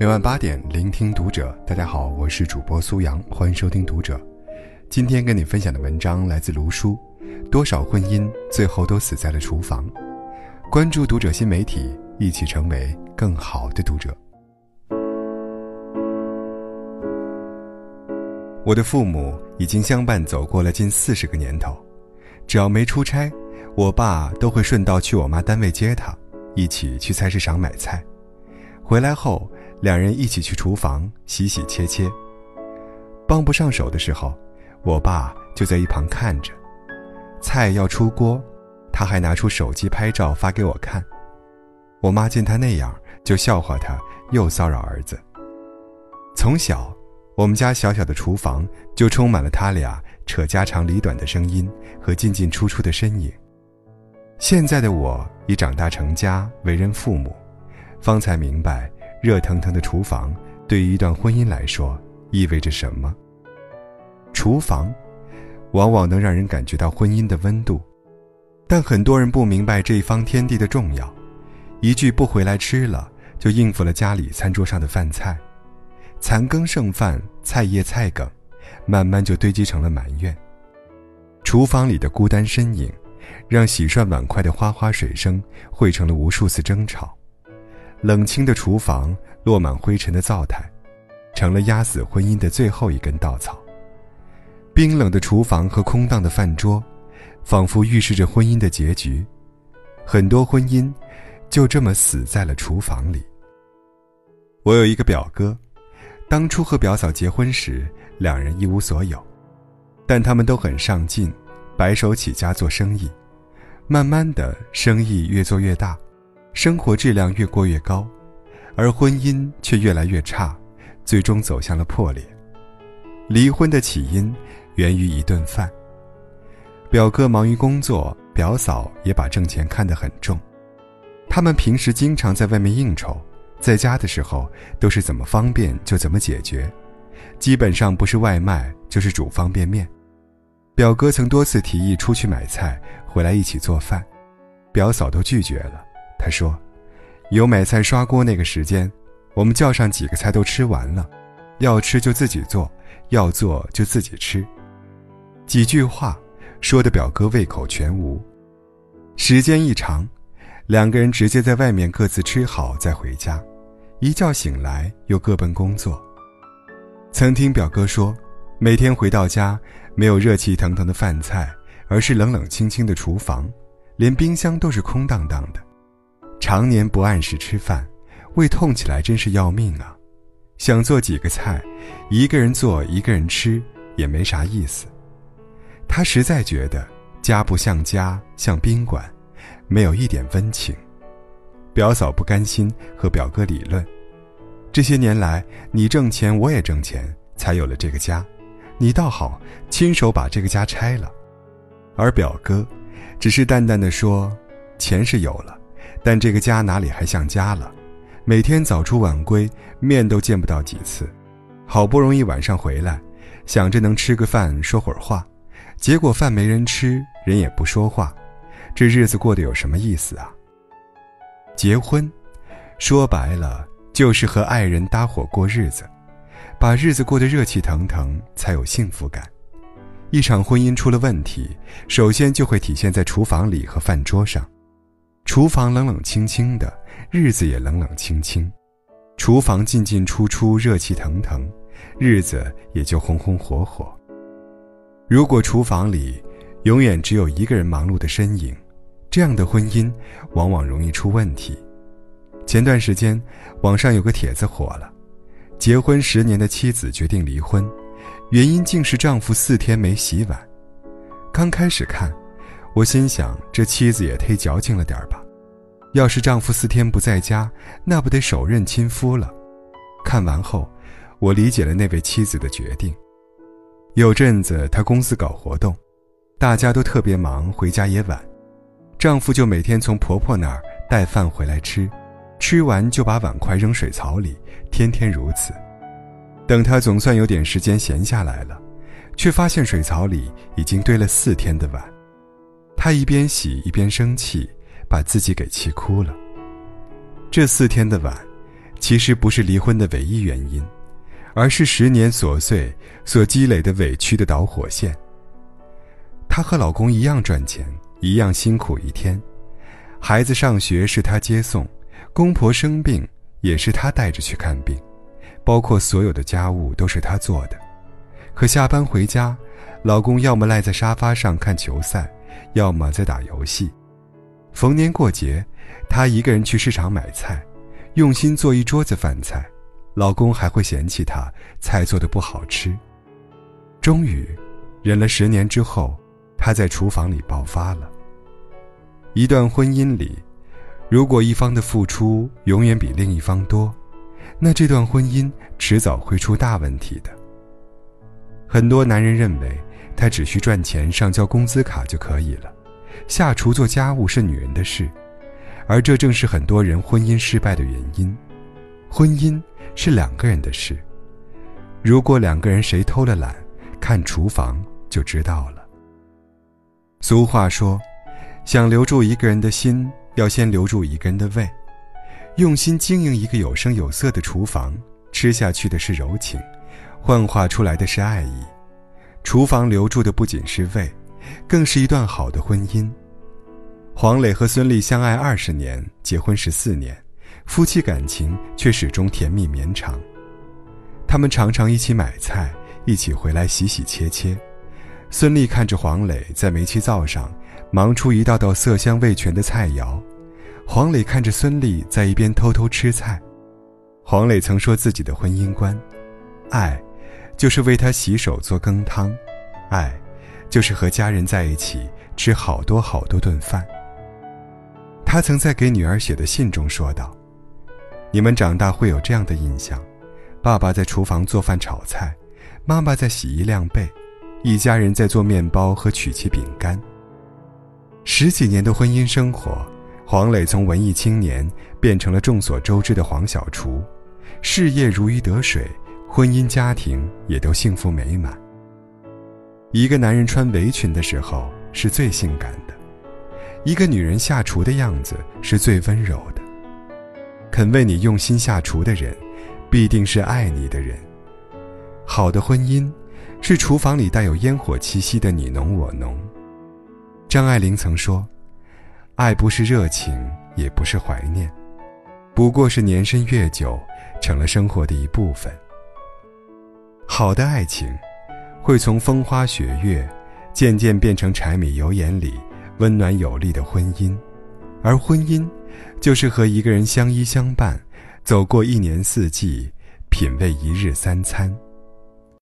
每晚八点，聆听读者。大家好，我是主播苏阳，欢迎收听读者。今天跟你分享的文章来自卢叔。多少婚姻最后都死在了厨房？关注读者新媒体，一起成为更好的读者。我的父母已经相伴走过了近四十个年头，只要没出差，我爸都会顺道去我妈单位接她，一起去菜市场买菜。回来后。两人一起去厨房洗洗切切。帮不上手的时候，我爸就在一旁看着。菜要出锅，他还拿出手机拍照发给我看。我妈见他那样，就笑话他又骚扰儿子。从小，我们家小小的厨房就充满了他俩扯家长里短的声音和进进出出的身影。现在的我已长大成家，为人父母，方才明白。热腾腾的厨房对于一段婚姻来说意味着什么？厨房，往往能让人感觉到婚姻的温度，但很多人不明白这一方天地的重要。一句不回来吃了，就应付了家里餐桌上的饭菜，残羹剩饭、菜叶菜梗，慢慢就堆积成了埋怨。厨房里的孤单身影，让洗涮碗筷的哗哗水声汇成了无数次争吵。冷清的厨房，落满灰尘的灶台，成了压死婚姻的最后一根稻草。冰冷的厨房和空荡的饭桌，仿佛预示着婚姻的结局。很多婚姻，就这么死在了厨房里。我有一个表哥，当初和表嫂结婚时，两人一无所有，但他们都很上进，白手起家做生意，慢慢的生意越做越大。生活质量越过越高，而婚姻却越来越差，最终走向了破裂。离婚的起因源于一顿饭。表哥忙于工作，表嫂也把挣钱看得很重。他们平时经常在外面应酬，在家的时候都是怎么方便就怎么解决，基本上不是外卖就是煮方便面。表哥曾多次提议出去买菜，回来一起做饭，表嫂都拒绝了。他说：“有买菜刷锅那个时间，我们叫上几个菜都吃完了，要吃就自己做，要做就自己吃。”几句话，说的表哥胃口全无。时间一长，两个人直接在外面各自吃好再回家，一觉醒来又各奔工作。曾听表哥说，每天回到家，没有热气腾腾的饭菜，而是冷冷清清的厨房，连冰箱都是空荡荡的。常年不按时吃饭，胃痛起来真是要命啊！想做几个菜，一个人做一个人吃也没啥意思。他实在觉得家不像家，像宾馆，没有一点温情。表嫂不甘心，和表哥理论：这些年来你挣钱，我也挣钱，才有了这个家。你倒好，亲手把这个家拆了。而表哥，只是淡淡的说：钱是有了。但这个家哪里还像家了？每天早出晚归，面都见不到几次。好不容易晚上回来，想着能吃个饭说会儿话，结果饭没人吃，人也不说话，这日子过得有什么意思啊？结婚，说白了就是和爱人搭伙过日子，把日子过得热气腾腾，才有幸福感。一场婚姻出了问题，首先就会体现在厨房里和饭桌上。厨房冷冷清清的，日子也冷冷清清；厨房进进出出，热气腾腾，日子也就红红火火。如果厨房里永远只有一个人忙碌的身影，这样的婚姻往往容易出问题。前段时间，网上有个帖子火了：结婚十年的妻子决定离婚，原因竟是丈夫四天没洗碗。刚开始看。我心想，这妻子也忒矫情了点吧？要是丈夫四天不在家，那不得手刃亲夫了？看完后，我理解了那位妻子的决定。有阵子她公司搞活动，大家都特别忙，回家也晚，丈夫就每天从婆婆那儿带饭回来吃，吃完就把碗筷扔水槽里，天天如此。等她总算有点时间闲下来了，却发现水槽里已经堆了四天的碗。她一边洗一边生气，把自己给气哭了。这四天的碗，其其实不是离婚的唯一原因，而是十年琐碎所积累的委屈的导火线。她和老公一样赚钱，一样辛苦一天，孩子上学是她接送，公婆生病也是她带着去看病，包括所有的家务都是她做的。可下班回家，老公要么赖在沙发上看球赛，要么在打游戏。逢年过节，她一个人去市场买菜，用心做一桌子饭菜，老公还会嫌弃她菜做的不好吃。终于，忍了十年之后，她在厨房里爆发了。一段婚姻里，如果一方的付出永远比另一方多，那这段婚姻迟早会出大问题的。很多男人认为，他只需赚钱上交工资卡就可以了。下厨做家务是女人的事，而这正是很多人婚姻失败的原因。婚姻是两个人的事，如果两个人谁偷了懒，看厨房就知道了。俗话说，想留住一个人的心，要先留住一个人的胃。用心经营一个有声有色的厨房，吃下去的是柔情，幻化出来的是爱意。厨房留住的不仅是胃。更是一段好的婚姻。黄磊和孙俪相爱二十年，结婚十四年，夫妻感情却始终甜蜜绵长。他们常常一起买菜，一起回来洗洗切切。孙俪看着黄磊在煤气灶上忙出一道道色香味全的菜肴，黄磊看着孙俪在一边偷偷吃菜。黄磊曾说自己的婚姻观：爱，就是为他洗手做羹汤；爱。就是和家人在一起吃好多好多顿饭。他曾在给女儿写的信中说道：“你们长大会有这样的印象：爸爸在厨房做饭炒菜，妈妈在洗衣晾被，一家人在做面包和曲奇饼干。”十几年的婚姻生活，黄磊从文艺青年变成了众所周知的黄小厨，事业如鱼得水，婚姻家庭也都幸福美满。一个男人穿围裙的时候是最性感的，一个女人下厨的样子是最温柔的。肯为你用心下厨的人，必定是爱你的人。好的婚姻，是厨房里带有烟火气息的你侬我侬。张爱玲曾说：“爱不是热情，也不是怀念，不过是年深月久，成了生活的一部分。”好的爱情。会从风花雪月，渐渐变成柴米油盐里温暖有力的婚姻，而婚姻，就是和一个人相依相伴，走过一年四季，品味一日三餐。